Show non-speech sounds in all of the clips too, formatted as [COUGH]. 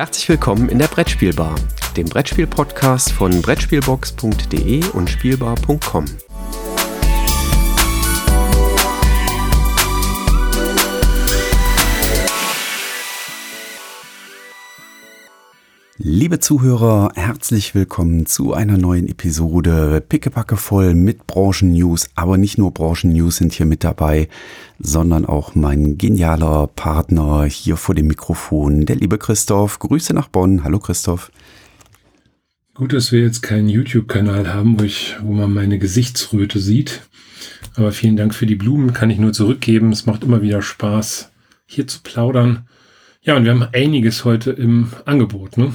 Herzlich willkommen in der Brettspielbar, dem Brettspiel-Podcast von Brettspielbox.de und Spielbar.com. Liebe Zuhörer, herzlich willkommen zu einer neuen Episode. Pickepacke voll mit Branchen-News, aber nicht nur Branchen-News sind hier mit dabei, sondern auch mein genialer Partner hier vor dem Mikrofon, der liebe Christoph. Grüße nach Bonn. Hallo Christoph. Gut, dass wir jetzt keinen YouTube-Kanal haben, wo, ich, wo man meine Gesichtsröte sieht. Aber vielen Dank für die Blumen, kann ich nur zurückgeben. Es macht immer wieder Spaß, hier zu plaudern. Ja, und wir haben einiges heute im Angebot, ne?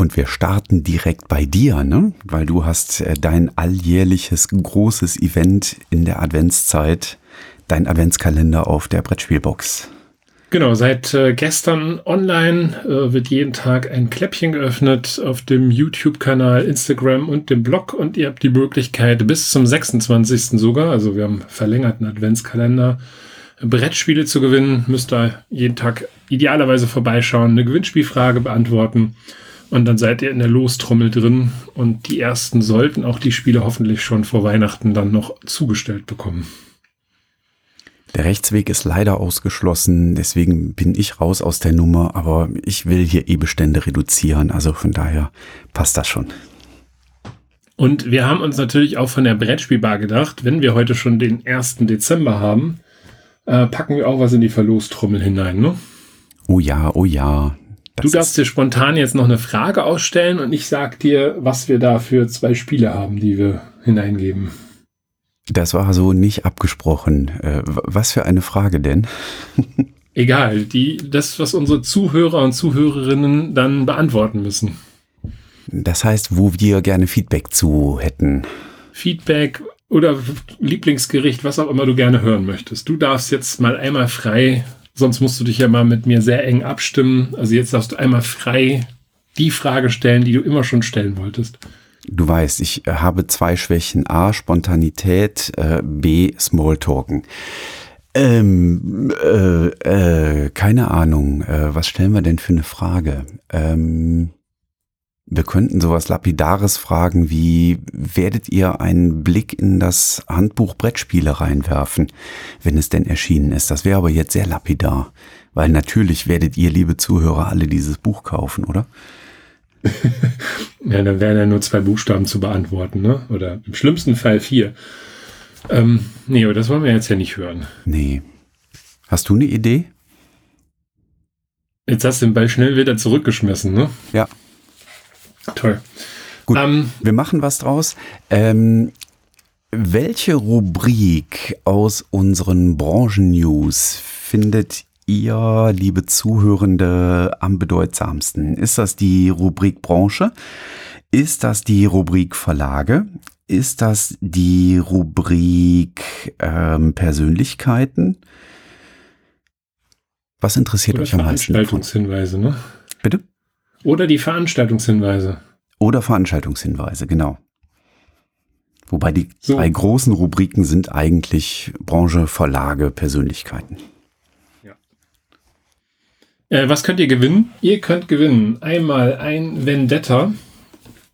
Und wir starten direkt bei dir, ne? Weil du hast äh, dein alljährliches großes Event in der Adventszeit, dein Adventskalender auf der Brettspielbox. Genau, seit äh, gestern online äh, wird jeden Tag ein Kläppchen geöffnet auf dem YouTube-Kanal, Instagram und dem Blog und ihr habt die Möglichkeit bis zum 26. sogar, also wir haben verlängerten Adventskalender, Brettspiele zu gewinnen. Müsst ihr jeden Tag idealerweise vorbeischauen, eine Gewinnspielfrage beantworten und dann seid ihr in der Lostrommel drin und die ersten sollten auch die Spiele hoffentlich schon vor Weihnachten dann noch zugestellt bekommen. Der Rechtsweg ist leider ausgeschlossen, deswegen bin ich raus aus der Nummer, aber ich will hier E-Bestände reduzieren, also von daher passt das schon. Und wir haben uns natürlich auch von der Brettspielbar gedacht, wenn wir heute schon den 1. Dezember haben, äh, packen wir auch was in die Verlostrommel hinein, ne? Oh ja, oh ja. Das du darfst dir spontan jetzt noch eine Frage ausstellen und ich sag dir, was wir da für zwei Spiele haben, die wir hineingeben. Das war so nicht abgesprochen. Äh, was für eine Frage denn? [LAUGHS] Egal, die, das, was unsere Zuhörer und Zuhörerinnen dann beantworten müssen. Das heißt, wo wir gerne Feedback zu hätten. Feedback oder Lieblingsgericht, was auch immer du gerne hören möchtest. Du darfst jetzt mal einmal frei Sonst musst du dich ja mal mit mir sehr eng abstimmen. Also jetzt darfst du einmal frei die Frage stellen, die du immer schon stellen wolltest. Du weißt, ich äh, habe zwei Schwächen. A, Spontanität, äh, B, Smalltalken. Ähm, äh, äh, keine Ahnung. Äh, was stellen wir denn für eine Frage? Ähm, wir könnten sowas Lapidares fragen wie, werdet ihr einen Blick in das Handbuch Brettspiele reinwerfen, wenn es denn erschienen ist? Das wäre aber jetzt sehr lapidar, weil natürlich werdet ihr, liebe Zuhörer, alle dieses Buch kaufen, oder? [LAUGHS] ja, dann wären ja nur zwei Buchstaben zu beantworten, ne? Oder im schlimmsten Fall vier. Ähm, nee, aber das wollen wir jetzt ja nicht hören. Nee. Hast du eine Idee? Jetzt hast du den Ball schnell wieder zurückgeschmissen, ne? Ja. Toll. Gut, ähm, wir machen was draus. Ähm, welche Rubrik aus unseren Branchen-News findet ihr, liebe Zuhörende, am bedeutsamsten? Ist das die Rubrik Branche? Ist das die Rubrik Verlage? Ist das die Rubrik ähm, Persönlichkeiten? Was interessiert Oder euch am meisten? Veranstaltungshinweise, ne? Bitte? Oder die Veranstaltungshinweise. Oder Veranstaltungshinweise, genau. Wobei die so. drei großen Rubriken sind eigentlich Branche, Verlage, Persönlichkeiten. Ja. Äh, was könnt ihr gewinnen? Ihr könnt gewinnen einmal ein Vendetta.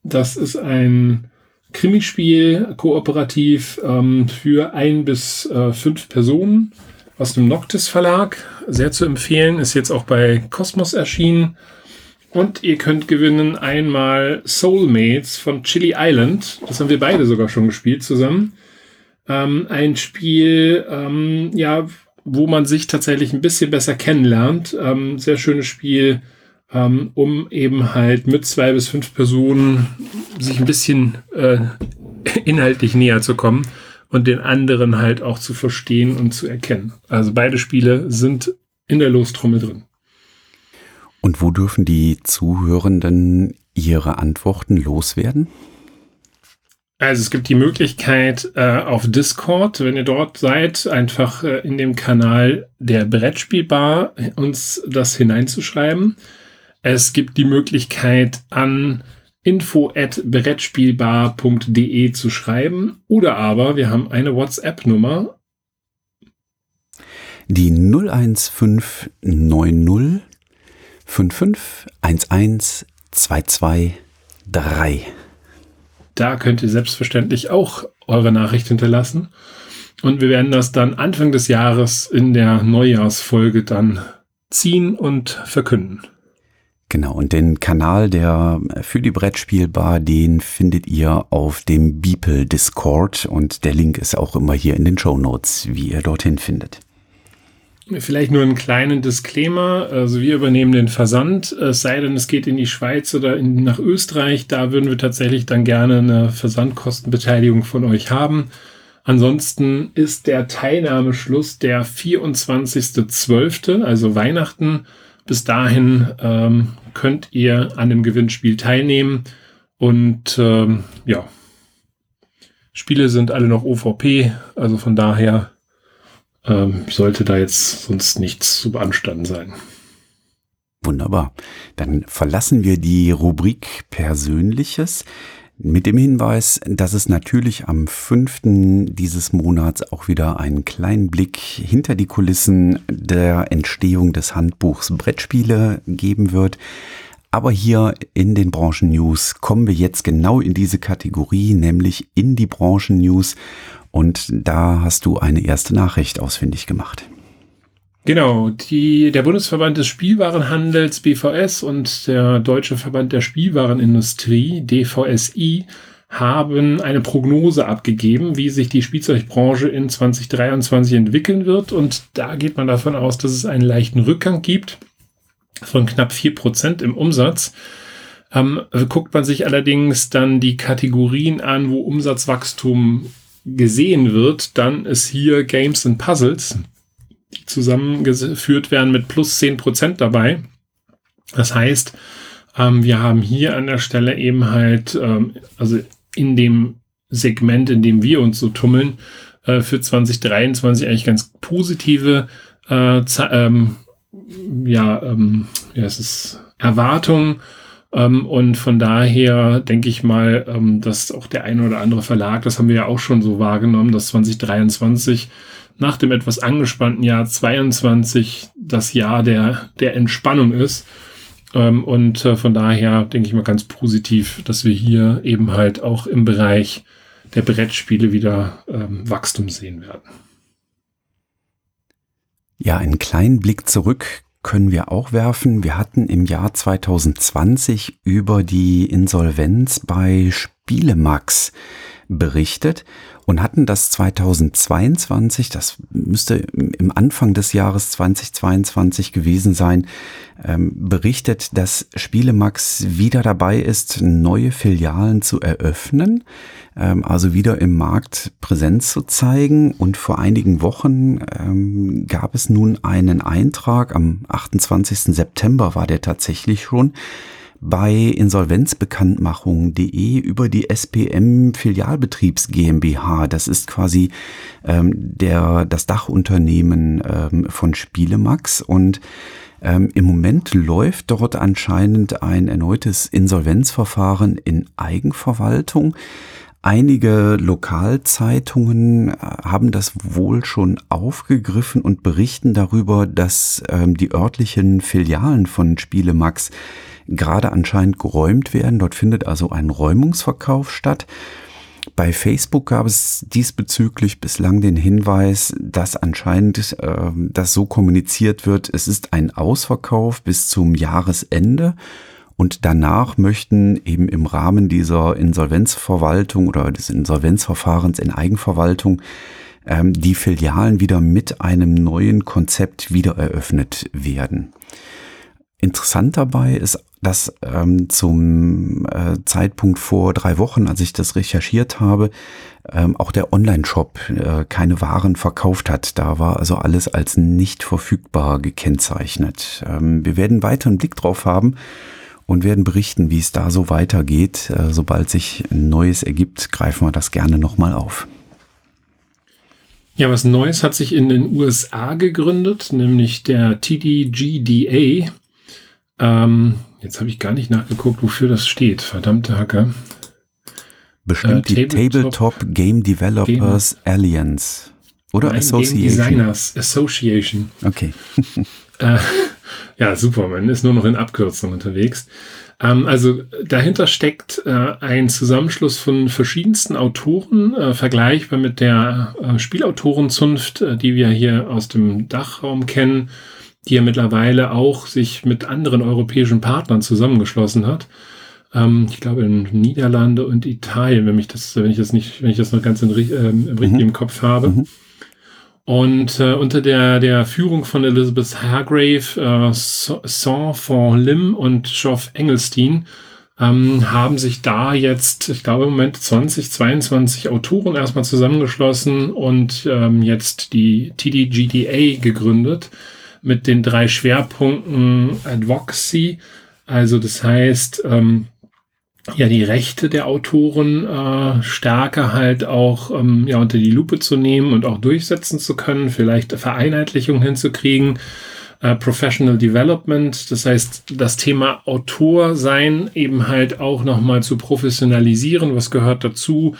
Das ist ein Krimispiel, kooperativ ähm, für ein bis äh, fünf Personen aus dem Noctis Verlag. Sehr zu empfehlen, ist jetzt auch bei Cosmos erschienen. Und ihr könnt gewinnen einmal Soulmates von Chili Island. Das haben wir beide sogar schon gespielt zusammen. Ähm, ein Spiel, ähm, ja, wo man sich tatsächlich ein bisschen besser kennenlernt. Ähm, sehr schönes Spiel, ähm, um eben halt mit zwei bis fünf Personen sich ein bisschen äh, [LAUGHS] inhaltlich näher zu kommen und den anderen halt auch zu verstehen und zu erkennen. Also beide Spiele sind in der Lostrommel drin. Und wo dürfen die Zuhörenden ihre Antworten loswerden? Also es gibt die Möglichkeit äh, auf Discord, wenn ihr dort seid, einfach äh, in dem Kanal der Brettspielbar uns das hineinzuschreiben. Es gibt die Möglichkeit an info@brettspielbar.de zu schreiben oder aber wir haben eine WhatsApp-Nummer. Die 01590 5511223. Da könnt ihr selbstverständlich auch eure Nachricht hinterlassen. Und wir werden das dann Anfang des Jahres in der Neujahrsfolge dann ziehen und verkünden. Genau, und den Kanal der für die Brettspielbar, den findet ihr auf dem Beeple Discord und der Link ist auch immer hier in den Show Notes, wie ihr dorthin findet. Vielleicht nur einen kleinen Disclaimer. Also wir übernehmen den Versand, es sei denn, es geht in die Schweiz oder in, nach Österreich. Da würden wir tatsächlich dann gerne eine Versandkostenbeteiligung von euch haben. Ansonsten ist der Teilnahmeschluss der 24.12., also Weihnachten. Bis dahin ähm, könnt ihr an dem Gewinnspiel teilnehmen. Und ähm, ja, Spiele sind alle noch OVP, also von daher ähm, sollte da jetzt sonst nichts zu beanstanden sein. Wunderbar. Dann verlassen wir die Rubrik Persönliches mit dem Hinweis, dass es natürlich am 5. dieses Monats auch wieder einen kleinen Blick hinter die Kulissen der Entstehung des Handbuchs Brettspiele geben wird. Aber hier in den Branchen-News kommen wir jetzt genau in diese Kategorie, nämlich in die Branchen-News. Und da hast du eine erste Nachricht ausfindig gemacht. Genau, die, der Bundesverband des Spielwarenhandels BVS und der Deutsche Verband der Spielwarenindustrie DVSI haben eine Prognose abgegeben, wie sich die Spielzeugbranche in 2023 entwickeln wird. Und da geht man davon aus, dass es einen leichten Rückgang gibt von knapp vier Prozent im Umsatz. Ähm, guckt man sich allerdings dann die Kategorien an, wo Umsatzwachstum gesehen wird, dann ist hier Games and Puzzles die zusammengeführt werden mit plus 10% dabei. Das heißt, ähm, wir haben hier an der Stelle eben halt, ähm, also in dem Segment, in dem wir uns so tummeln, äh, für 2023 eigentlich ganz positive äh, ähm, ja, ähm, ja, es ist Erwartungen. Ähm, und von daher denke ich mal, ähm, dass auch der eine oder andere Verlag, das haben wir ja auch schon so wahrgenommen, dass 2023 nach dem etwas angespannten Jahr 22 das Jahr der, der Entspannung ist. Ähm, und äh, von daher denke ich mal ganz positiv, dass wir hier eben halt auch im Bereich der Brettspiele wieder Wachstum sehen werden. Ja, einen kleinen Blick zurück können wir auch werfen. Wir hatten im Jahr 2020 über die Insolvenz bei Spielemax berichtet und hatten das 2022, das müsste im Anfang des Jahres 2022 gewesen sein, ähm, berichtet, dass Spielemax wieder dabei ist, neue Filialen zu eröffnen, ähm, also wieder im Markt Präsenz zu zeigen. Und vor einigen Wochen ähm, gab es nun einen Eintrag, am 28. September war der tatsächlich schon, bei insolvenzbekanntmachung.de über die SPM Filialbetriebs GmbH. Das ist quasi ähm, der, das Dachunternehmen ähm, von Spielemax und ähm, Im Moment läuft dort anscheinend ein erneutes Insolvenzverfahren in Eigenverwaltung. Einige Lokalzeitungen äh, haben das wohl schon aufgegriffen und berichten darüber, dass ähm, die örtlichen Filialen von Spielemax gerade anscheinend geräumt werden. Dort findet also ein Räumungsverkauf statt. Bei Facebook gab es diesbezüglich bislang den Hinweis, dass anscheinend äh, das so kommuniziert wird, es ist ein Ausverkauf bis zum Jahresende und danach möchten eben im Rahmen dieser Insolvenzverwaltung oder des Insolvenzverfahrens in Eigenverwaltung ähm, die Filialen wieder mit einem neuen Konzept wieder eröffnet werden. Interessant dabei ist, dass ähm, zum äh, Zeitpunkt vor drei Wochen, als ich das recherchiert habe, ähm, auch der Online-Shop äh, keine Waren verkauft hat. Da war also alles als nicht verfügbar gekennzeichnet. Ähm, wir werden weiter einen Blick drauf haben und werden berichten, wie es da so weitergeht. Äh, sobald sich Neues ergibt, greifen wir das gerne nochmal auf. Ja, was Neues hat sich in den USA gegründet, nämlich der TDGDA. Ähm, jetzt habe ich gar nicht nachgeguckt, wofür das steht. Verdammte Hacke. Bestimmt äh, die Tabletop, Game Developers Game, Alliance. Oder Nein, Association. Game Designers Association. Okay. [LAUGHS] äh, Ja, super. Man ist nur noch in Abkürzungen unterwegs. Ähm, also dahinter steckt äh, ein Zusammenschluss von verschiedensten Autoren, äh, vergleichbar mit der äh, Spielautorenzunft, äh, die wir hier aus dem Dachraum kennen, die ja mittlerweile auch sich mit anderen europäischen Partnern zusammengeschlossen hat. Ähm, ich glaube in Niederlande und Italien, wenn mich das, wenn ich das nicht, wenn ich das noch ganz in, ähm, richtig mhm. im Kopf habe. Mhm. Und äh, unter der, der Führung von Elizabeth Hargrave, äh, Saint Lim und Geoff Engelstein ähm, haben sich da jetzt, ich glaube im Moment 20, 22 Autoren erstmal zusammengeschlossen und ähm, jetzt die TDGDA gegründet mit den drei Schwerpunkten Advocacy, also das heißt, ähm, ja die Rechte der Autoren äh, stärker halt auch ähm, ja unter die Lupe zu nehmen und auch durchsetzen zu können, vielleicht Vereinheitlichung hinzukriegen, äh, Professional Development, das heißt das Thema Autor sein eben halt auch nochmal zu professionalisieren, was gehört dazu,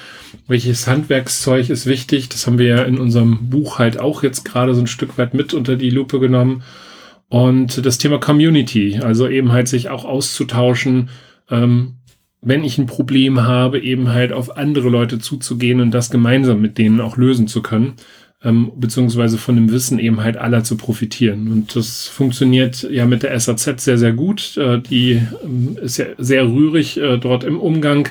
welches Handwerkszeug ist wichtig, das haben wir ja in unserem Buch halt auch jetzt gerade so ein Stück weit mit unter die Lupe genommen. Und das Thema Community, also eben halt sich auch auszutauschen, ähm, wenn ich ein Problem habe, eben halt auf andere Leute zuzugehen und das gemeinsam mit denen auch lösen zu können, ähm, beziehungsweise von dem Wissen eben halt aller zu profitieren. Und das funktioniert ja mit der SAZ sehr, sehr gut. Äh, die ähm, ist ja sehr rührig äh, dort im Umgang.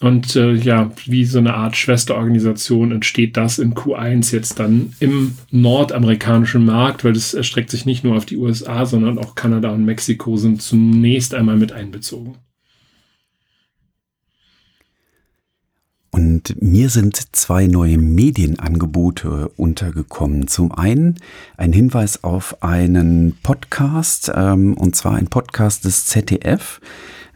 Und äh, ja, wie so eine Art Schwesterorganisation entsteht das in Q1 jetzt dann im nordamerikanischen Markt, weil das erstreckt sich nicht nur auf die USA, sondern auch Kanada und Mexiko sind zunächst einmal mit einbezogen. Und mir sind zwei neue Medienangebote untergekommen. Zum einen ein Hinweis auf einen Podcast, ähm, und zwar ein Podcast des ZDF.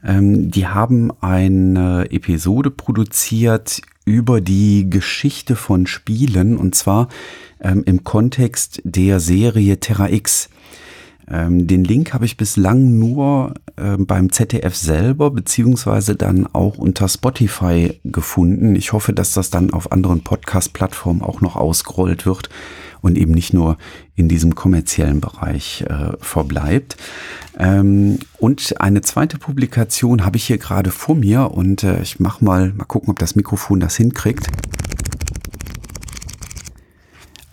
Ähm, die haben eine Episode produziert über die Geschichte von Spielen, und zwar ähm, im Kontext der Serie Terra X. Ähm, den Link habe ich bislang nur äh, beim ZDF selber beziehungsweise dann auch unter Spotify gefunden. Ich hoffe, dass das dann auf anderen Podcast-Plattformen auch noch ausgerollt wird und eben nicht nur in diesem kommerziellen Bereich äh, verbleibt. Ähm, und eine zweite Publikation habe ich hier gerade vor mir und äh, ich mache mal, mal gucken, ob das Mikrofon das hinkriegt.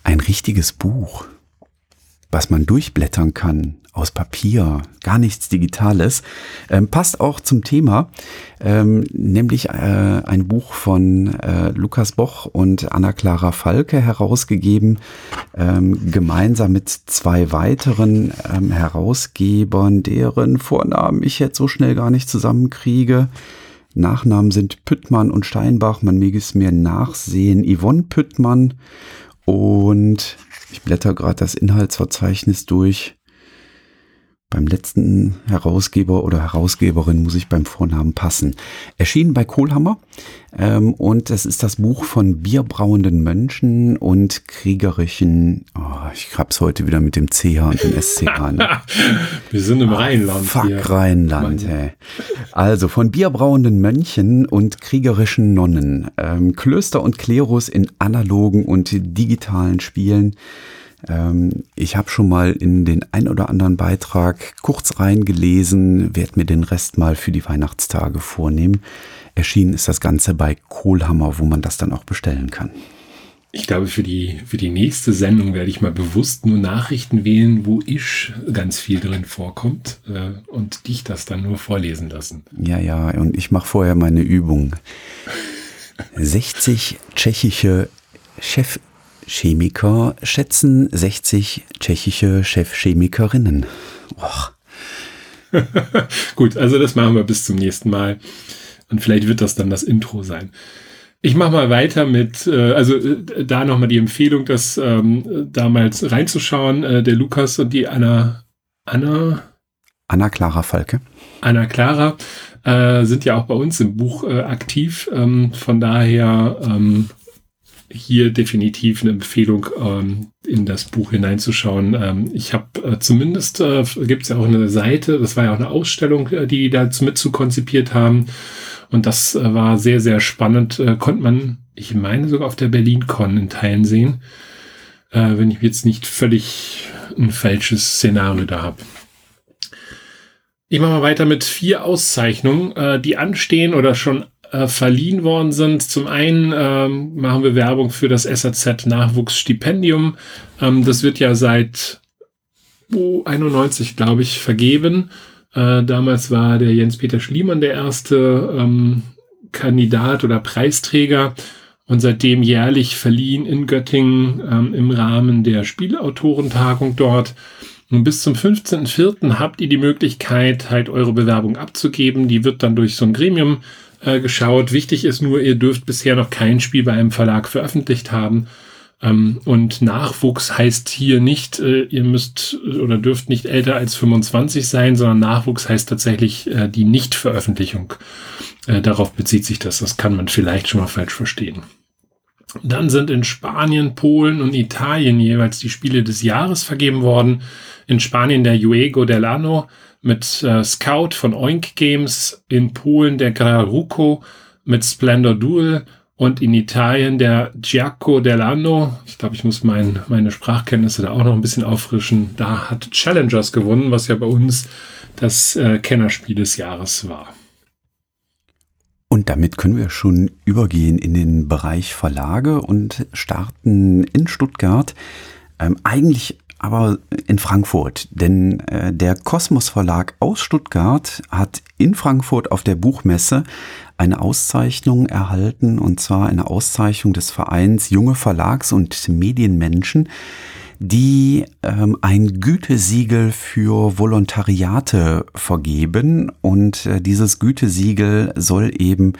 Ein richtiges Buch was man durchblättern kann aus Papier, gar nichts Digitales, ähm, passt auch zum Thema, ähm, nämlich äh, ein Buch von äh, Lukas Boch und Anna-Clara Falke herausgegeben, ähm, gemeinsam mit zwei weiteren ähm, Herausgebern, deren Vornamen ich jetzt so schnell gar nicht zusammenkriege. Nachnamen sind Püttmann und Steinbach, man möge es mir nachsehen, Yvonne Püttmann und ich blätter gerade das Inhaltsverzeichnis durch. Beim letzten Herausgeber oder Herausgeberin muss ich beim Vornamen passen. Erschienen bei Kohlhammer ähm, und es ist das Buch von bierbrauenden Mönchen und kriegerischen. Oh, ich hab's heute wieder mit dem CH und dem SCH. [LAUGHS] Ne? Wir sind im oh, Rheinland. Fuck hier. Rheinland. Hey. Also von bierbrauenden Mönchen und kriegerischen Nonnen, ähm, Klöster und Klerus in analogen und digitalen Spielen. Ähm, ich habe schon mal in den ein oder anderen Beitrag kurz reingelesen, werde mir den Rest mal für die Weihnachtstage vornehmen. Erschienen ist das Ganze bei Kohlhammer, wo man das dann auch bestellen kann. Ich glaube, für die, für die nächste Sendung werde ich mal bewusst nur Nachrichten wählen, wo ich ganz viel drin vorkommt äh, und dich das dann nur vorlesen lassen. Ja, ja, und ich mache vorher meine Übung. [LAUGHS] 60 tschechische Chef Chemiker schätzen 60 tschechische Chefchemikerinnen. Och. [LAUGHS] Gut, also das machen wir bis zum nächsten Mal. Und vielleicht wird das dann das Intro sein. Ich mache mal weiter mit, äh, also äh, da nochmal die Empfehlung, das ähm, damals reinzuschauen. Äh, der Lukas und die Anna, Anna? Anna Clara Falke. Anna Clara äh, sind ja auch bei uns im Buch äh, aktiv. Ähm, von daher ähm, hier definitiv eine Empfehlung, ähm, in das Buch hineinzuschauen. Ähm, ich habe äh, zumindest, äh, gibt es ja auch eine Seite, das war ja auch eine Ausstellung, äh, die da mit zu konzipiert haben. Und das äh, war sehr, sehr spannend. Äh, konnte man, ich meine, sogar auf der BerlinCon in Teilen sehen. Äh, wenn ich jetzt nicht völlig ein falsches Szenario da habe. Ich mache mal weiter mit vier Auszeichnungen, äh, die anstehen oder schon äh, verliehen worden sind. Zum einen ähm, machen wir Werbung für das SAZ Nachwuchsstipendium. Ähm, das wird ja seit oh, 91, glaube ich, vergeben. Äh, damals war der Jens-Peter Schliemann der erste ähm, Kandidat oder Preisträger und seitdem jährlich verliehen in Göttingen ähm, im Rahmen der Spielautorentagung dort. Und bis zum 15.04. habt ihr die Möglichkeit, halt eure Bewerbung abzugeben. Die wird dann durch so ein Gremium äh, geschaut. Wichtig ist nur, ihr dürft bisher noch kein Spiel bei einem Verlag veröffentlicht haben. Ähm, und Nachwuchs heißt hier nicht, äh, ihr müsst oder dürft nicht älter als 25 sein, sondern Nachwuchs heißt tatsächlich äh, die Nichtveröffentlichung. Äh, darauf bezieht sich das. Das kann man vielleicht schon mal falsch verstehen. Dann sind in Spanien, Polen und Italien jeweils die Spiele des Jahres vergeben worden. In Spanien der Juego del Anno mit äh, Scout von Oink Games, in Polen der Graruco mit Splendor Duel und in Italien der Giaco dell'Anno, ich glaube, ich muss mein, meine Sprachkenntnisse da auch noch ein bisschen auffrischen, da hat Challengers gewonnen, was ja bei uns das äh, Kennerspiel des Jahres war. Und damit können wir schon übergehen in den Bereich Verlage und starten in Stuttgart. Ähm, eigentlich aber in Frankfurt, denn äh, der Kosmos Verlag aus Stuttgart hat in Frankfurt auf der Buchmesse eine Auszeichnung erhalten, und zwar eine Auszeichnung des Vereins Junge Verlags- und Medienmenschen, die ähm, ein Gütesiegel für Volontariate vergeben. Und äh, dieses Gütesiegel soll eben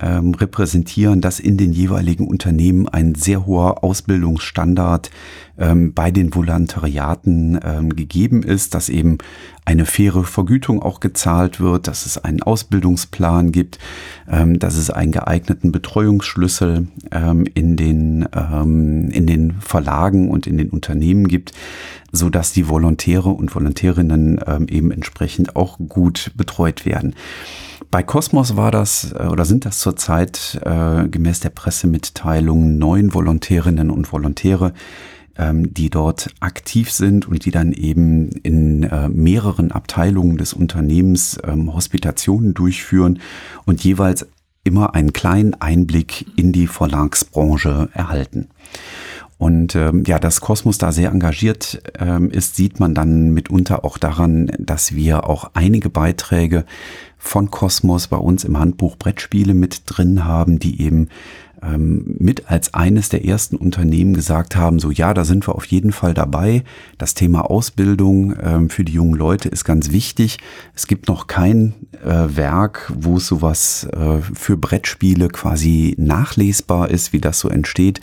ähm, repräsentieren, dass in den jeweiligen Unternehmen ein sehr hoher Ausbildungsstandard ähm, bei den Volontariaten ähm, gegeben ist, dass eben eine faire Vergütung auch gezahlt wird, dass es einen Ausbildungsplan gibt, ähm, dass es einen geeigneten Betreuungsschlüssel ähm, in, den, ähm, in den Verlagen und in den Unternehmen gibt, so dass die Volontäre und Volontärinnen eben entsprechend auch gut betreut werden. Bei Cosmos war das äh, oder sind das zurzeit äh, gemäß der Pressemitteilung neun Volontärinnen und Volontäre, ähm, die dort aktiv sind und die dann eben in äh, mehreren Abteilungen des Unternehmens ähm, Hospitationen durchführen und jeweils immer einen kleinen Einblick in die Verlagsbranche erhalten. Und ähm, ja, dass Kosmos da sehr engagiert ähm, ist, sieht man dann mitunter auch daran, dass wir auch einige Beiträge von Kosmos bei uns im Handbuch Brettspiele mit drin haben, die eben ähm, mit als eines der ersten Unternehmen gesagt haben, so ja, da sind wir auf jeden Fall dabei. Das Thema Ausbildung ähm, für die jungen Leute ist ganz wichtig. Es gibt noch kein äh, Werk, wo sowas äh, für Brettspiele quasi nachlesbar ist, wie das so entsteht.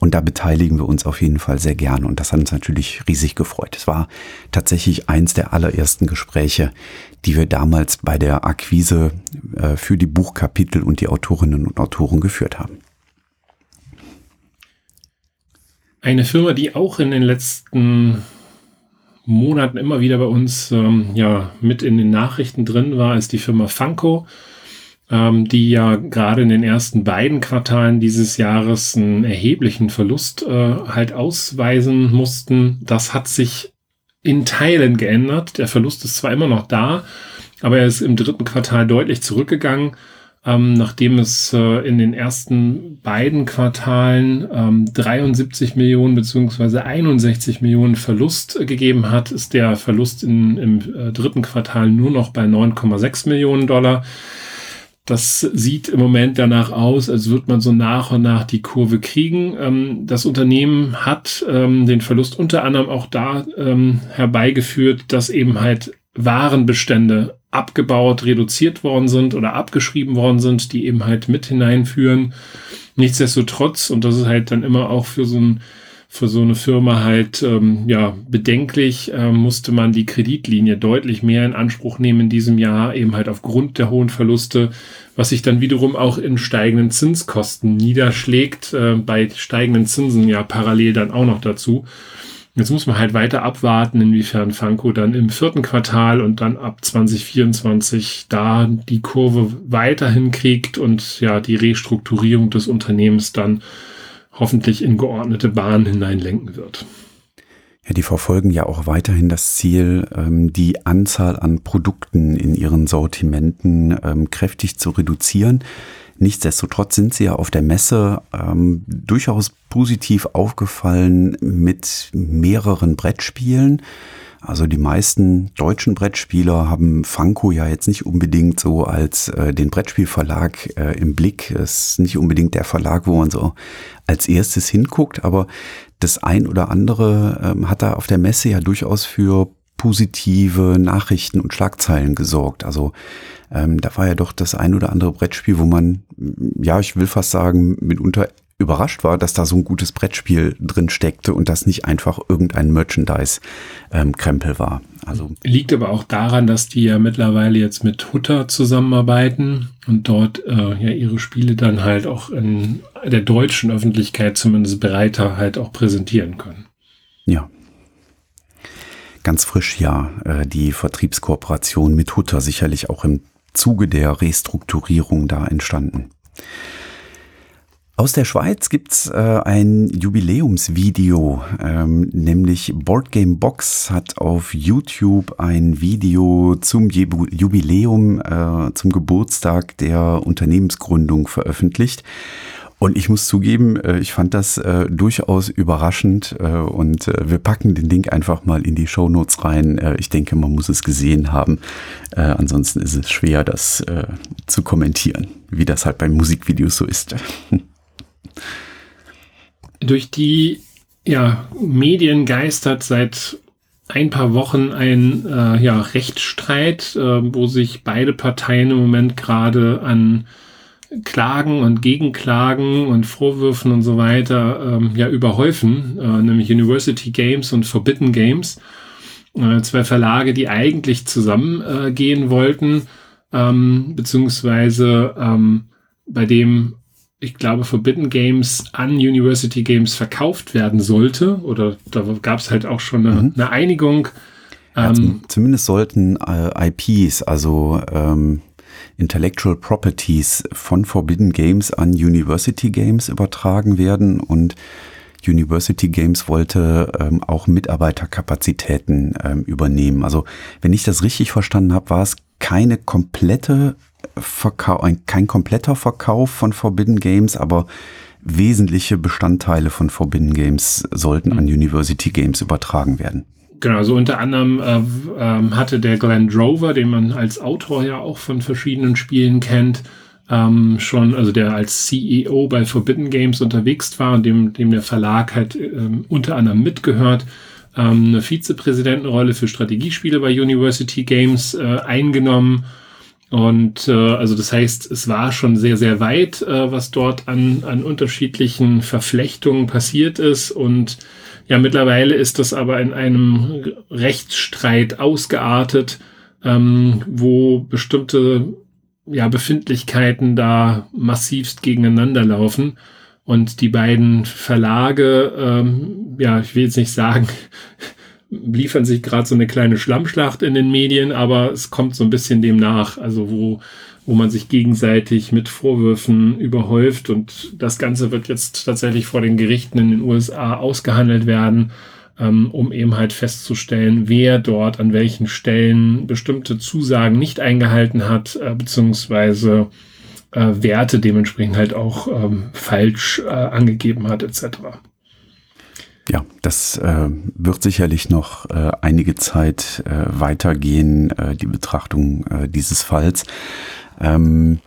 Und da beteiligen wir uns auf jeden Fall sehr gern. Und das hat uns natürlich riesig gefreut. Es war tatsächlich eins der allerersten Gespräche, die wir damals bei der Akquise äh, für die Buchkapitel und die Autorinnen und Autoren geführt haben. Eine Firma, die auch in den letzten Monaten immer wieder bei uns ähm, ja mit in den Nachrichten drin war, ist die Firma Funko, ähm, die ja gerade in den ersten beiden Quartalen dieses Jahres einen erheblichen Verlust äh, halt ausweisen mussten. Das hat sich in Teilen geändert. Der Verlust ist zwar immer noch da, aber er ist im dritten Quartal deutlich zurückgegangen ähm, nachdem es äh, in den ersten beiden Quartalen ähm, 73 Millionen beziehungsweise 61 Millionen Verlust äh, gegeben hat, ist der Verlust in, im äh, dritten Quartal nur noch bei 9,6 Millionen Dollar. Das sieht im Moment danach aus, als würde man so nach und nach die Kurve kriegen. Ähm, das Unternehmen hat ähm, den Verlust unter anderem auch da ähm, herbeigeführt, dass eben halt Warenbestände abgebaut, reduziert worden sind oder abgeschrieben worden sind, die eben halt mit hineinführen. Nichtsdestotrotz, und das ist halt dann immer auch für so ein für so eine Firma halt ähm, ja bedenklich äh, musste man die Kreditlinie deutlich mehr in Anspruch nehmen in diesem Jahr eben halt aufgrund der hohen Verluste, was sich dann wiederum auch in steigenden Zinskosten niederschlägt, äh, bei steigenden Zinsen ja parallel dann auch noch dazu. Jetzt muss man halt weiter abwarten, inwiefern Funko dann im vierten Quartal und dann ab 2024 da die Kurve weiterhin kriegt und ja die Restrukturierung des Unternehmens dann hoffentlich in geordnete Bahnen hineinlenken wird. Ja, die verfolgen ja auch weiterhin das Ziel, ähm, die Anzahl an Produkten in ihren Sortimenten ähm, kräftig zu reduzieren. Nichtsdestotrotz sind sie ja auf der Messe ähm, durchaus positiv aufgefallen mit mehreren Brettspielen. Also die meisten deutschen Brettspieler haben Funko ja jetzt nicht unbedingt so als äh, den Brettspielverlag äh, im Blick. Es ist nicht unbedingt der Verlag, wo man so als erstes hinguckt, aber das ein oder andere ähm, hat da auf der Messe ja durchaus für positive Nachrichten und Schlagzeilen gesorgt. Also ähm, da war ja doch das ein oder andere Brettspiel, wo man, ja, ich will fast sagen, mitunter überrascht war, dass da so ein gutes Brettspiel drin steckte und das nicht einfach irgendein Merchandise-Krempel ähm, war. Also Liegt aber auch daran, dass die ja mittlerweile jetzt mit Hutter zusammenarbeiten und dort äh, ja ihre Spiele dann halt auch in der deutschen Öffentlichkeit zumindest breiter halt auch präsentieren können. Ja. Ganz frisch ja, äh, die Vertriebskooperation mit Hutter sicherlich auch im Zuge der Restrukturierung da entstanden. Aus der Schweiz gibt's äh, ein Jubiläumsvideo, ähm, nämlich Boardgame Box hat auf YouTube ein Video zum Jubiläum, äh, zum Geburtstag der Unternehmensgründung veröffentlicht. Und ich muss zugeben, äh, ich fand das äh, durchaus überraschend äh, und äh, wir packen den Link einfach mal in die Show Notes rein. Äh, ich denke, man muss es gesehen haben. Äh, ansonsten ist es schwer, das äh, zu kommentieren, wie das halt bei Musikvideos so ist. [LAUGHS] Durch die ja, Medien geistert seit ein paar Wochen ein äh, ja, Rechtsstreit, äh, wo sich beide Parteien im Moment gerade an Klagen und Gegenklagen und Vorwürfen und so weiter ähm, ja überhäufen, äh, nämlich University Games und Forbidden Games. Äh, zwei Verlage, die eigentlich zusammengehen äh, wollten, ähm, beziehungsweise ähm, bei dem ich glaube, Forbidden Games an University Games verkauft werden sollte. Oder da gab es halt auch schon eine, mhm. eine Einigung. Ja, ähm, zumindest sollten äh, IPs, also ähm, Intellectual Properties von Forbidden Games an University Games übertragen werden und University Games wollte ähm, auch Mitarbeiterkapazitäten ähm, übernehmen. Also wenn ich das richtig verstanden habe, war es keine komplette Verkauf, ein, kein kompletter Verkauf von Forbidden Games, aber wesentliche Bestandteile von Forbidden Games sollten an University Games übertragen werden. Genau, also unter anderem äh, äh, hatte der Glenn Drover, den man als Autor ja auch von verschiedenen Spielen kennt, ähm, schon, also der als CEO bei Forbidden Games unterwegs war und dem, dem der Verlag halt ähm, unter anderem mitgehört, ähm, eine Vizepräsidentenrolle für Strategiespiele bei University Games äh, eingenommen und äh, also das heißt, es war schon sehr, sehr weit, äh, was dort an, an unterschiedlichen Verflechtungen passiert ist. Und ja, mittlerweile ist das aber in einem Rechtsstreit ausgeartet, ähm, wo bestimmte ja, Befindlichkeiten da massivst gegeneinander laufen. Und die beiden Verlage, ähm, ja, ich will jetzt nicht sagen, [LAUGHS] liefern sich gerade so eine kleine Schlammschlacht in den Medien, aber es kommt so ein bisschen dem nach, also wo, wo man sich gegenseitig mit Vorwürfen überhäuft und das Ganze wird jetzt tatsächlich vor den Gerichten in den USA ausgehandelt werden, ähm, um eben halt festzustellen, wer dort an welchen Stellen bestimmte Zusagen nicht eingehalten hat, äh, beziehungsweise äh, Werte dementsprechend halt auch ähm, falsch äh, angegeben hat, etc. Ja, das äh, wird sicherlich noch äh, einige Zeit äh, weitergehen, äh, die Betrachtung äh, dieses Falls. Ähm,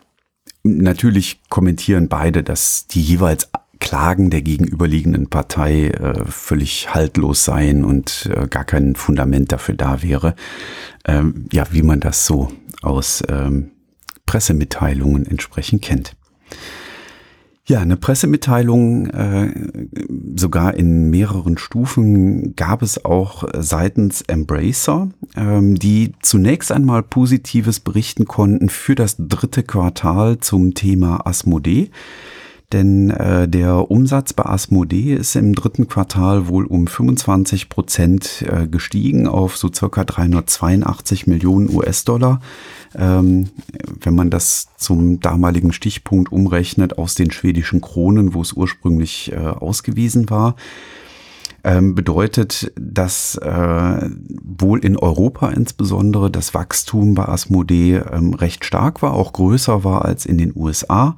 natürlich kommentieren beide, dass die jeweils Klagen der gegenüberliegenden Partei äh, völlig haltlos seien und äh, gar kein Fundament dafür da wäre. Ähm, ja, wie man das so aus ähm, Pressemitteilungen entsprechend kennt. Ja, eine Pressemitteilung, äh, sogar in mehreren Stufen, gab es auch seitens Embracer, ähm, die zunächst einmal Positives berichten konnten für das dritte Quartal zum Thema Asmodee. Denn äh, der Umsatz bei Asmodee ist im dritten Quartal wohl um 25 Prozent äh, gestiegen auf so circa 382 Millionen US-Dollar. Ähm, wenn man das zum damaligen Stichpunkt umrechnet aus den schwedischen Kronen, wo es ursprünglich äh, ausgewiesen war. ähm, bedeutet, dass äh, wohl in Europa insbesondere das Wachstum bei Asmodee ähm, recht stark war, auch größer war als in den USA.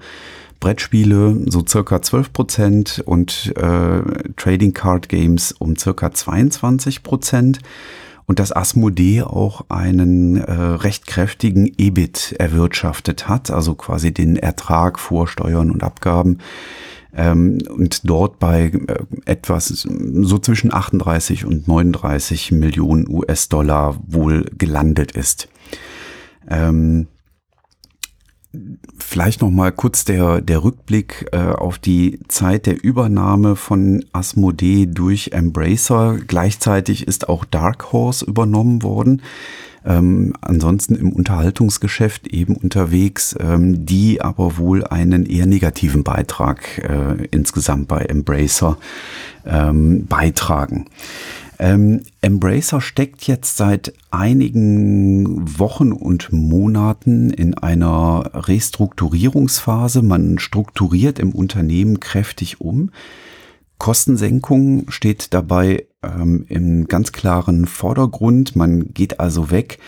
Brettspiele so circa 12 Prozent und äh, Trading Card Games um circa 22 Prozent und dass Asmodee auch einen äh, recht kräftigen EBIT erwirtschaftet hat, also quasi den Ertrag vor Steuern und Abgaben ähm, und dort bei äh, etwas so zwischen 38 und 39 Millionen US-Dollar wohl gelandet ist. Ähm, Vielleicht noch mal kurz der, der Rückblick äh, auf die Zeit der Übernahme von Asmodee durch Embracer. Gleichzeitig ist auch Dark Horse übernommen worden. Ähm, ansonsten im Unterhaltungsgeschäft eben unterwegs, ähm, die aber wohl einen eher negativen Beitrag äh, insgesamt bei Embracer ähm, beitragen. Ähm, Embracer steckt jetzt seit einigen Wochen und Monaten in einer Restrukturierungsphase. Man strukturiert im Unternehmen kräftig um. Kostensenkung steht dabei ähm, im ganz klaren Vordergrund. Man geht also weg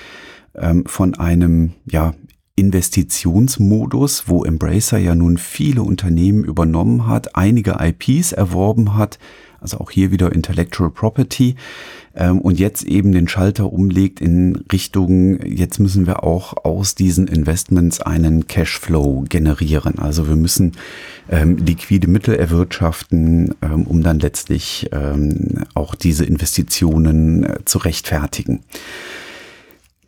ähm, von einem ja, Investitionsmodus, wo Embracer ja nun viele Unternehmen übernommen hat, einige IPs erworben hat also auch hier wieder Intellectual Property ähm, und jetzt eben den Schalter umlegt in Richtung, jetzt müssen wir auch aus diesen Investments einen Cashflow generieren. Also wir müssen ähm, liquide Mittel erwirtschaften, ähm, um dann letztlich ähm, auch diese Investitionen äh, zu rechtfertigen.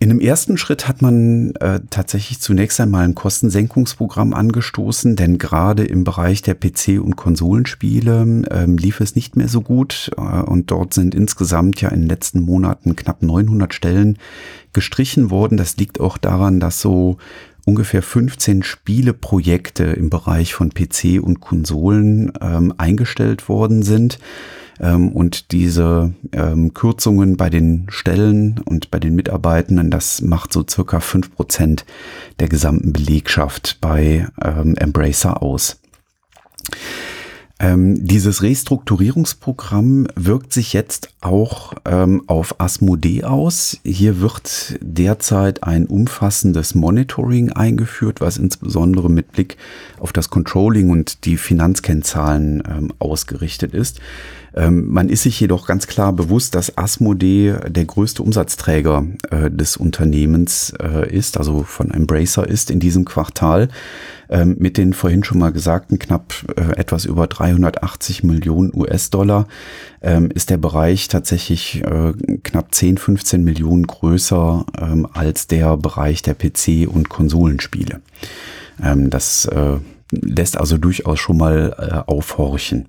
In dem ersten Schritt hat man äh, tatsächlich zunächst einmal ein Kostensenkungsprogramm angestoßen, denn gerade im Bereich der PC- und Konsolenspiele ähm, lief es nicht mehr so gut äh, und dort sind insgesamt ja in den letzten Monaten knapp 900 Stellen gestrichen worden. Das liegt auch daran, dass so ungefähr 15 Spieleprojekte im Bereich von PC und Konsolen ähm, eingestellt worden sind. Ähm, und diese ähm, Kürzungen bei den Stellen und bei den Mitarbeitenden, das macht so circa fünf Prozent der gesamten Belegschaft bei ähm, Embracer aus. Ähm, dieses Restrukturierungsprogramm wirkt sich jetzt auch ähm, auf Asmodee aus. Hier wird derzeit ein umfassendes Monitoring eingeführt, was insbesondere mit Blick auf das Controlling und die Finanzkennzahlen ähm, ausgerichtet ist. Ähm, man ist sich jedoch ganz klar bewusst, dass Asmodee der größte Umsatzträger äh, des Unternehmens äh, ist, also von Embracer ist in diesem Quartal ähm, mit den vorhin schon mal gesagten knapp äh, etwas über 380 Millionen US-Dollar ähm, ist der Bereich tatsächlich äh, knapp 10, 15 Millionen größer ähm, als der Bereich der PC- und Konsolenspiele. Ähm, das äh, lässt also durchaus schon mal äh, aufhorchen.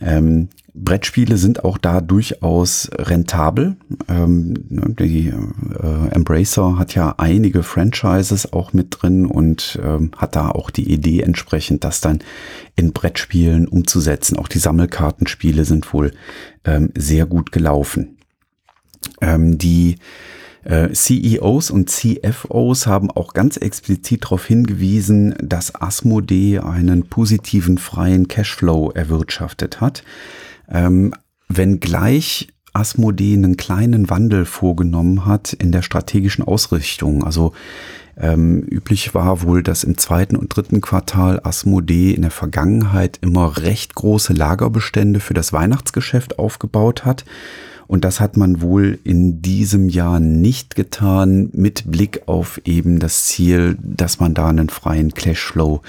Ähm, Brettspiele sind auch da durchaus rentabel. Ähm, ne, die äh, Embracer hat ja einige Franchises auch mit drin und ähm, hat da auch die Idee entsprechend, das dann in Brettspielen umzusetzen. Auch die Sammelkartenspiele sind wohl ähm, sehr gut gelaufen. Ähm, die äh, CEOs und CFOs haben auch ganz explizit darauf hingewiesen, dass Asmodee einen positiven freien Cashflow erwirtschaftet hat. Ähm, wenngleich Asmodee einen kleinen Wandel vorgenommen hat in der strategischen Ausrichtung. Also ähm, üblich war wohl, dass im zweiten und dritten Quartal Asmodee in der Vergangenheit immer recht große Lagerbestände für das Weihnachtsgeschäft aufgebaut hat. Und das hat man wohl in diesem Jahr nicht getan, mit Blick auf eben das Ziel, dass man da einen freien Cashflow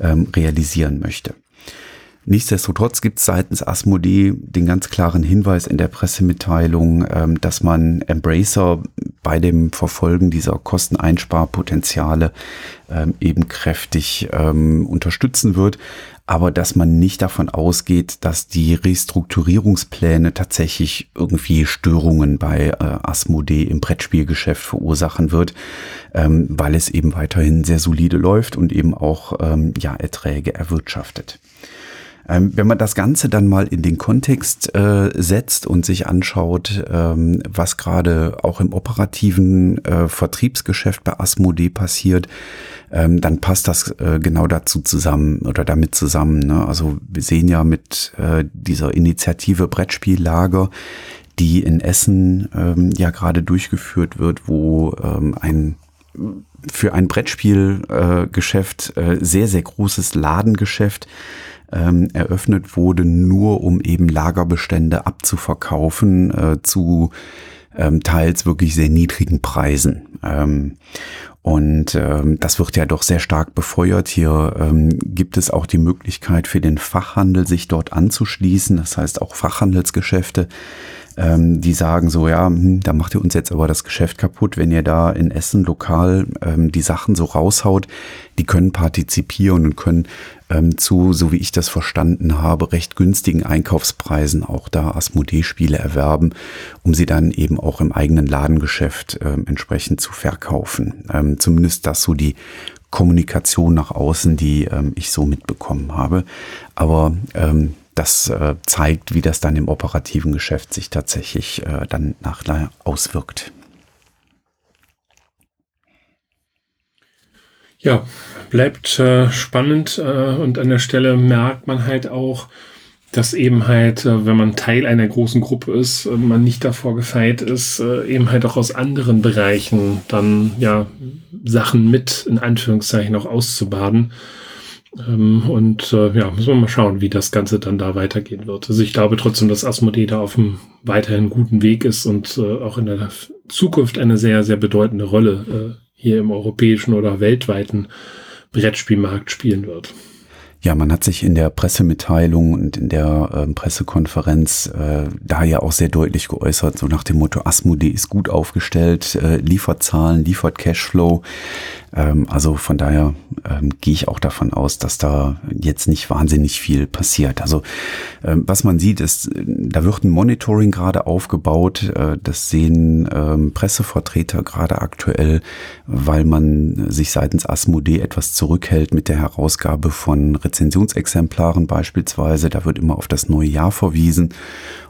ähm, realisieren möchte. Nichtsdestotrotz gibt es seitens Asmodee den ganz klaren Hinweis in der Pressemitteilung, ähm, dass man Embracer bei dem Verfolgen dieser Kosteneinsparpotenziale ähm, eben kräftig ähm, unterstützen wird, aber dass man nicht davon ausgeht, dass die Restrukturierungspläne tatsächlich irgendwie Störungen bei äh, Asmodee im Brettspielgeschäft verursachen wird, weil es eben weiterhin sehr solide läuft und eben auch ja Erträge erwirtschaftet. Ähm, wenn man das Ganze dann mal in den Kontext äh, setzt und sich anschaut, ähm, was gerade auch im operativen äh, Vertriebsgeschäft bei Asmodee passiert, ähm, dann passt das äh, genau dazu zusammen oder damit zusammen. Ne? Also wir sehen ja mit äh, dieser Initiative Brettspiellager, die in Essen ähm, ja gerade durchgeführt wird, wo ähm, ein für ein Brettspielgeschäft äh, sehr, sehr großes Ladengeschäft ähm, eröffnet wurde, nur um eben Lagerbestände abzuverkaufen äh, zu ähm, teils wirklich sehr niedrigen Preisen. Ähm, und ähm, das wird ja doch sehr stark befeuert. Hier ähm, gibt es auch die Möglichkeit für den Fachhandel, sich dort anzuschließen. Das heißt auch Fachhandelsgeschäfte ähm, die sagen so, ja, hm, da macht ihr uns jetzt aber das Geschäft kaputt, wenn ihr da in Essen lokal ähm, die Sachen so raushaut. Die können partizipieren und können ähm, zu, so wie ich das verstanden habe, recht günstigen Einkaufspreisen auch da Asmodee-Spiele erwerben, um sie dann eben auch im eigenen Ladengeschäft ähm, entsprechend zu verkaufen. Ähm, zumindest das so die Kommunikation nach außen, die ähm, ich so mitbekommen habe. Aber ähm, das äh, zeigt, wie das dann im operativen Geschäft sich tatsächlich äh, dann nachher auswirkt. Ja, bleibt äh, spannend äh, und an der Stelle merkt man halt auch, dass eben halt, äh, wenn man Teil einer großen Gruppe ist, äh, man nicht davor gefeit ist, eben halt auch aus anderen Bereichen dann ja Sachen mit in Anführungszeichen auch auszubaden. Ähm, und äh, ja, müssen wir mal schauen, wie das Ganze dann da weitergehen wird. Also ich glaube trotzdem, dass Asmodee da auf einem weiterhin guten Weg ist und äh, auch in der Zukunft eine sehr, sehr bedeutende Rolle äh, hier im europäischen oder weltweiten Brettspielmarkt spielen wird. Ja, man hat sich in der Pressemitteilung und in der äh, Pressekonferenz äh, da ja auch sehr deutlich geäußert, so nach dem Motto, Asmodee ist gut aufgestellt, äh, liefert Zahlen, liefert Cashflow. Ähm, also von daher ähm, gehe ich auch davon aus, dass da jetzt nicht wahnsinnig viel passiert. Also ähm, was man sieht, ist, da wird ein Monitoring gerade aufgebaut. Äh, das sehen ähm, Pressevertreter gerade aktuell, weil man sich seitens Asmodee etwas zurückhält mit der Herausgabe von Rezensionsexemplaren beispielsweise. Da wird immer auf das neue Jahr verwiesen.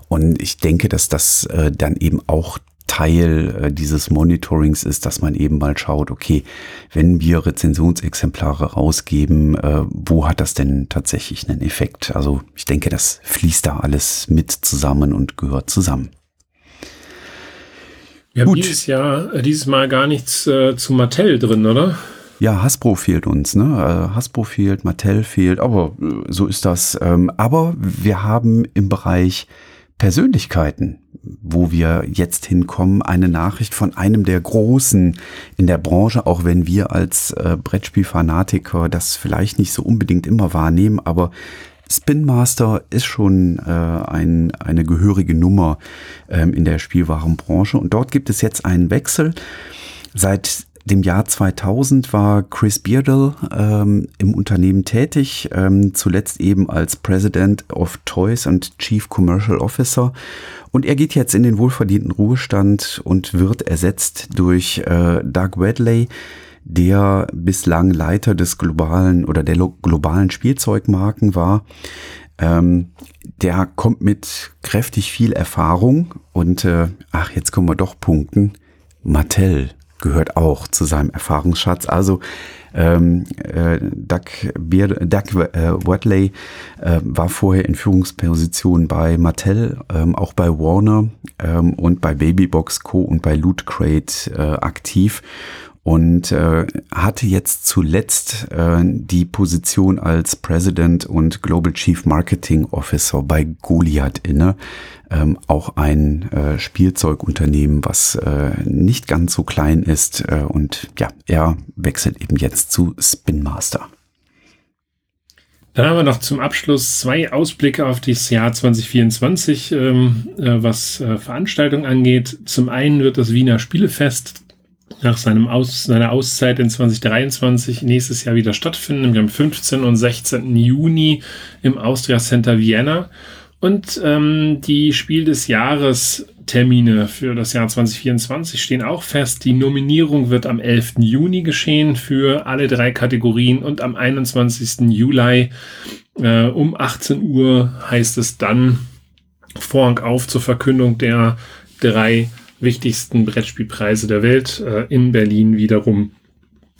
Und ich denke, dass das äh, dann eben auch Teil äh, dieses Monitorings ist, dass man eben mal schaut, okay, wenn wir Rezensionsexemplare rausgeben, äh, wo hat das denn tatsächlich einen Effekt? Also ich denke, das fließt da alles mit zusammen und gehört zusammen. Wir haben dieses Jahr, äh, dieses Mal gar nichts äh, zu Mattel drin, oder? Ja, Hasbro fehlt uns, ne? Hasbro fehlt, Mattel fehlt, aber so ist das. Ähm, aber wir haben im Bereich Persönlichkeiten, wo wir jetzt hinkommen, eine Nachricht von einem der Großen in der Branche, auch wenn wir als äh, Brettspielfanatiker das vielleicht nicht so unbedingt immer wahrnehmen, aber Spin Master ist schon äh, ein, eine gehörige Nummer ähm, in der Spielwarenbranche und dort gibt es jetzt einen Wechsel. Seit dem Jahr 2000 war Chris Beardle ähm, im Unternehmen tätig, ähm, zuletzt eben als President of Toys und Chief Commercial Officer. Und er geht jetzt in den wohlverdienten Ruhestand und wird ersetzt durch äh, Doug Wedley, der bislang Leiter des globalen oder der globalen Spielzeugmarken war. Ähm, der kommt mit kräftig viel Erfahrung und äh, ach, jetzt kommen wir doch punkten. Mattel gehört auch zu seinem Erfahrungsschatz. Also ähm, äh, Doug, Beer, Doug äh, Watley äh, war vorher in Führungspositionen bei Mattel, ähm, auch bei Warner ähm, und bei Babybox Co. und bei Loot Crate äh, aktiv und äh, hatte jetzt zuletzt äh, die Position als President und Global Chief Marketing Officer bei Goliath inne. Ähm, auch ein äh, Spielzeugunternehmen, was äh, nicht ganz so klein ist. Äh, und ja, er wechselt eben jetzt zu Spin Master. Dann haben wir noch zum Abschluss zwei Ausblicke auf das Jahr 2024, ähm, äh, was äh, Veranstaltungen angeht. Zum einen wird das Wiener Spielefest nach seinem Aus, seiner Auszeit in 2023 nächstes Jahr wieder stattfinden, nämlich am 15. und 16. Juni im Austria Center Vienna. Und ähm, die Spiel des Jahres Termine für das Jahr 2024 stehen auch fest. Die Nominierung wird am 11. Juni geschehen für alle drei Kategorien und am 21. Juli Äh, um 18 Uhr heißt es dann Vorhang auf zur Verkündung der drei wichtigsten Brettspielpreise der Welt. Äh, in Berlin wiederum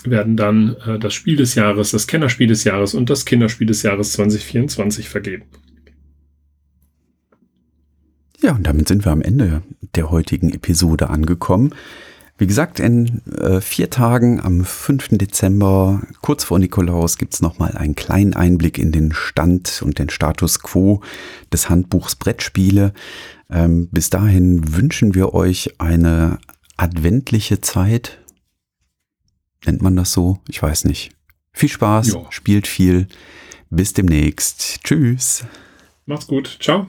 werden dann äh, das Spiel des Jahres, das Kennerspiel des Jahres und das Kinderspiel des Jahres 2024 vergeben. Ja, und damit sind wir am Ende der heutigen Episode angekommen. Wie gesagt, in äh, vier Tagen am 5. Dezember, kurz vor Nikolaus, gibt es nochmal einen kleinen Einblick in den Stand und den Status quo des Handbuchs Brettspiele. Ähm, bis dahin wünschen wir euch eine adventliche Zeit. Nennt man das so? Ich weiß nicht. Viel Spaß, jo. spielt viel. Bis demnächst. Tschüss. Macht's gut. Ciao.